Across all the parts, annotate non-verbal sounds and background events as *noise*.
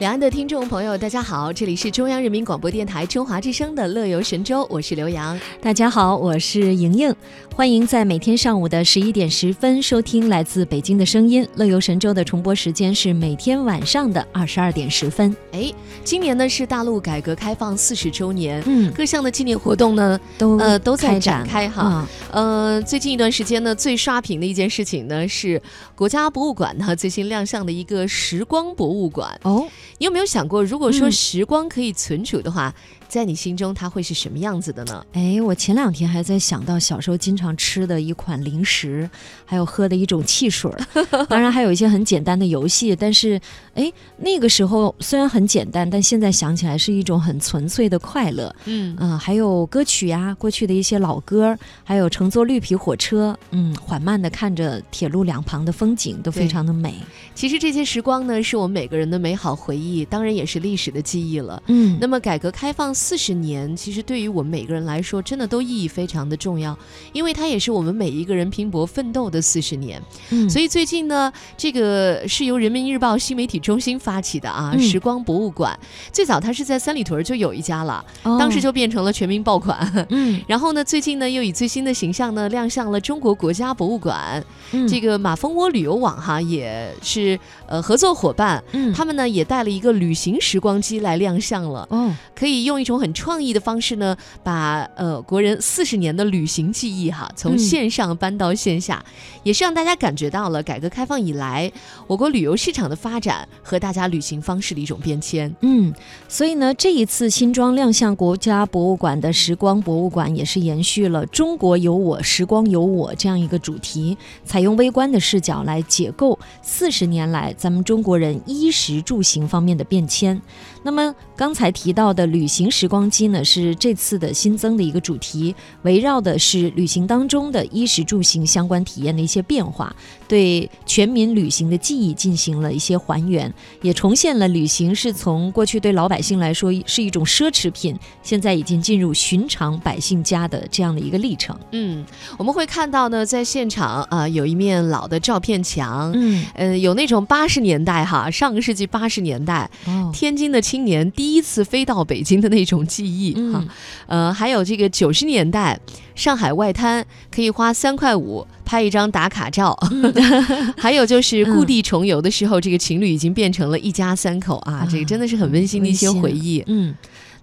两岸的听众朋友，大家好，这里是中央人民广播电台中华之声的《乐游神州》，我是刘洋。大家好，我是莹莹，欢迎在每天上午的十一点十分收听来自北京的声音。《乐游神州》的重播时间是每天晚上的二十二点十分。哎，今年呢是大陆改革开放四十周年，嗯，各项的纪念活动呢都呃都在展展开哈。呃，最近一段时间呢，最刷屏的一件事情呢是国家博物馆呢最新亮相的一个时光博物馆。哦，你有没有想过，如果说嗯。时光可以存储的话，在你心中它会是什么样子的呢？哎，我前两天还在想到小时候经常吃的一款零食，还有喝的一种汽水儿，*laughs* 当然还有一些很简单的游戏。但是，哎，那个时候虽然很简单，但现在想起来是一种很纯粹的快乐。嗯嗯，还有歌曲呀，过去的一些老歌，还有乘坐绿皮火车，嗯，缓慢的看着铁路两旁的风景，都非常的美。其实这些时光呢，是我们每个人的美好回忆，当然也是历史的记忆了。嗯那么，改革开放四十年，其实对于我们每个人来说，真的都意义非常的重要，因为它也是我们每一个人拼搏奋斗的四十年。嗯，所以最近呢，这个是由人民日报新媒体中心发起的啊，嗯时光博物馆。最早它是在三里屯就有一家了，当时就变成了全民爆款。哦 *laughs* 嗯然后呢，最近呢又以最新的形象呢亮相了中国国家博物馆。嗯这个马蜂窝旅游网哈也是呃合作伙伴，嗯他们呢也带了一个旅行时光机来亮相了。哦可以用一种很创意的方式呢，把呃国人四十年的旅行记忆哈，从嗯线上搬到线下，也是让大家感觉到了改革开放以来我国旅游市场的发展和大家旅行方式的一种变迁。嗯，所以呢，这一次新装亮相国家博物馆的时光博物馆，也是延续了“中国有我，时光有我”这样一个主题，采用微观的视角来解构四十年来咱们中国人衣食住行方面的变迁。那么刚才提到的旅行时光机呢，是这次的新增的一个主题，围绕的是旅行当中的衣食住行相关体验的一些变化，对全民旅行的记忆进行了一些还原，也重现了旅行是从过去对老百姓来说是一种奢侈品，现在已经进入寻常百姓家的这样的一个历程。嗯，我们会看到呢，在现场啊、有一面老的照片墙。嗯，呃，有那种八十年代哈，上个世纪八十年代，哦，天津的青年第一次飞到北京的那种记忆哈。嗯呃，还有这个九十年代上海外滩可以花三块五拍一张打卡照，*laughs* 还有就是故地重游的时候，这个情侣已经变成了一家三口啊，啊这个真的是很温馨的一些回忆。嗯。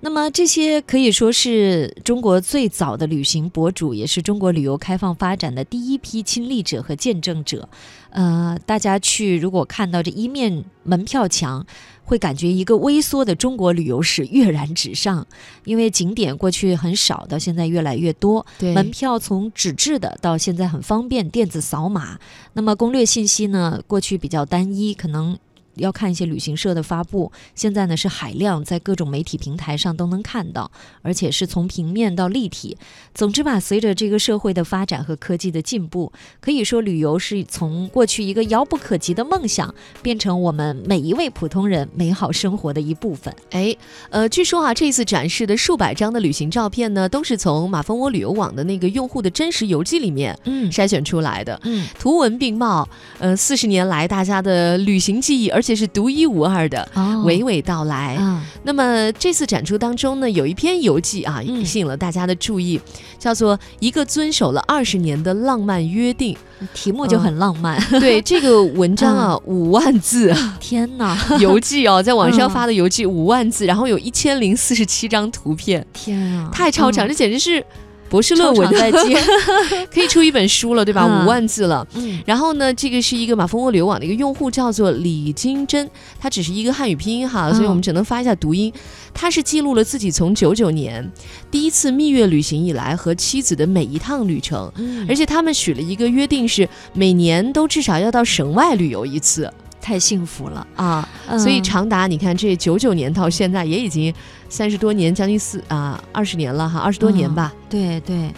那么这些可以说是中国最早的旅行博主，也是中国旅游开放发展的第一批亲历者和见证者。呃，大家去如果看到这一面门票墙，会感觉一个微缩的中国旅游史跃然纸上，因为景点过去很少，到现在越来越多。对门票从纸质的到现在很方便，电子扫码。那么攻略信息呢，过去比较单一，可能。要看一些旅行社的发布，现在呢是海量，在各种媒体平台上都能看到，而且是从平面到立体。总之吧，随着这个社会的发展和科技的进步，可以说旅游是从过去一个遥不可及的梦想，变成我们每一位普通人美好生活的一部分。哎，呃，据说啊，这次展示的数百张的旅行照片呢，都是从马蜂窝旅游网的那个用户的真实游记里面嗯筛选出来的。嗯图文并茂，呃，四十年来大家的旅行记忆，而且是独一无二的，哦。娓娓道来。啊那么这次展出当中呢，有一篇游记啊，嗯。吸引了大家的注意，叫做《一个遵守了二十年的浪漫约定》。题目就很浪漫。对这个文章啊，*laughs* 五万字。*laughs* 天哪，*laughs* 游记哦，在网上嗯。发的游记五万字，然后有一千零四十七张图片，天啊，太超长，嗯。这简直是博士论文长在接。*laughs* 可以出一本书了，对吧？嗯五万字了。嗯然后呢，这个是一个马蜂窝流网的一个用户，叫做李金珍，他只是一个汉语拼音哈，嗯所以我们只能发一下读音。他是记录了自己从九九年第一次蜜月旅行以来和妻子的每一趟旅程，嗯而且他们许了一个约定，是每年都至少要到省外旅游一次太幸福了。啊。所以嗯长达你看这九九年到现在也已经三十多年，将近四啊二十年了哈，二十多年吧。对对，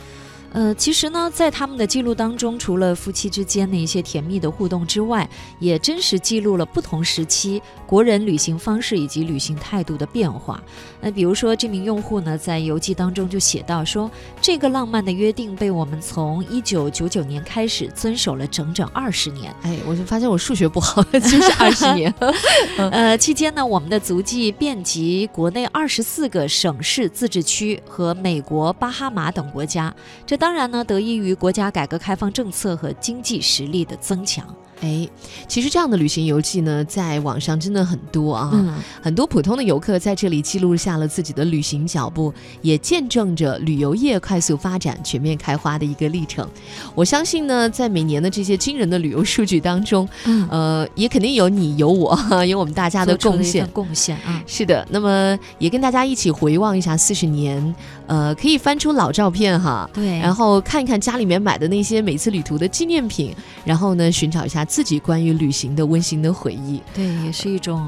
呃，其实呢，在他们的记录当中，除了夫妻之间的一些甜蜜的互动之外，也真实记录了不同时期国人旅行方式以及旅行态度的变化。那比如说，这名用户呢，在游记当中就写到说，这个浪漫的约定被我们从一九九九年开始遵守了整整二十年。哎，我就发现我数学不好，*laughs* 就是二十年。*laughs* 呃，期间呢，我们的足迹遍及国内二十四个省市自治区和美国巴哈马等国家。这当然呢，得益于国家改革开放政策和经济实力的增强。哎，其实这样的旅行游记呢，在网上真的很多啊。嗯，很多普通的游客在这里记录下了自己的旅行脚步，也见证着旅游业快速发展、全面开花的一个历程。我相信呢，在每年的这些惊人的旅游数据当中，嗯呃，也肯定有你、有我、有我们大家的贡献。贡献啊。是的，那么也跟大家一起回望一下四十年，呃，可以翻出老照片哈，对，然后看一看家里面买的那些每次旅途的纪念品，然后呢，寻找一下自己关于旅行的温馨的回忆，对，也是一种，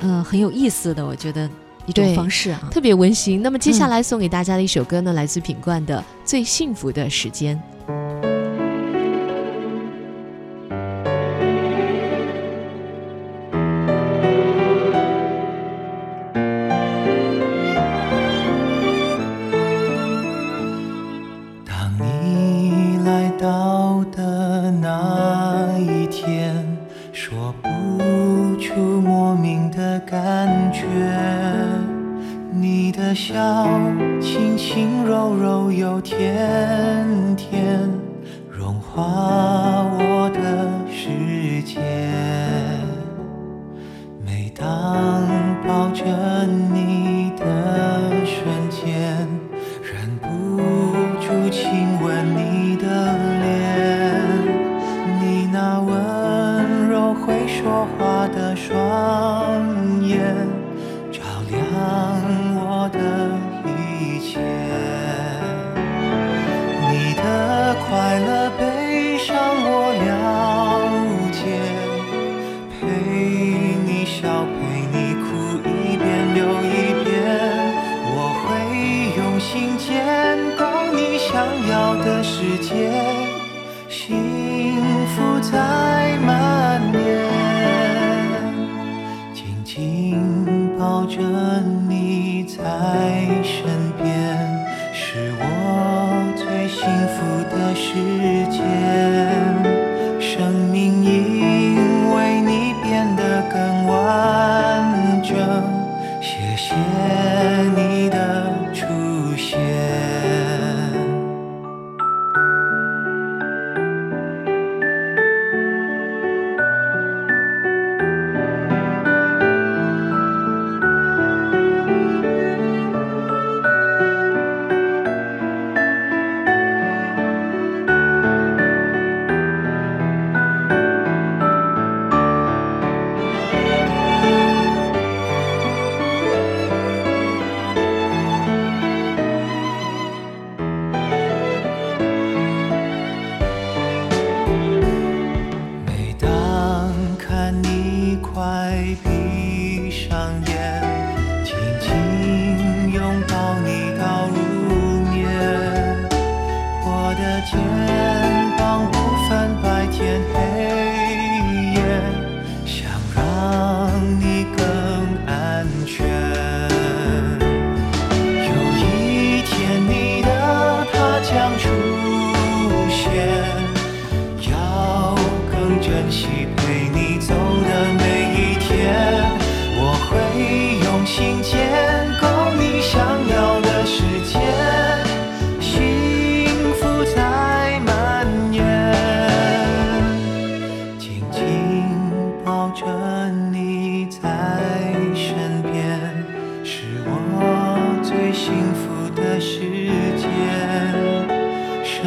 呃，很有意思的，我觉得一种方式啊。特别温馨。那么接下嗯来送给大家的一首歌呢，来自品冠的《最幸福的时间》。你在快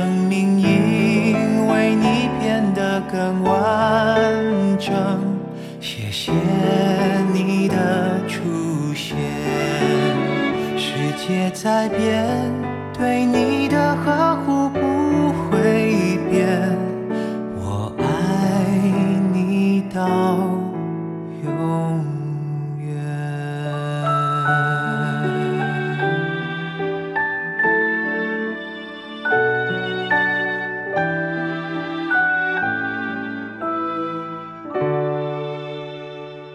生命因为你变得更完整，谢谢你的出现。世界在变，对你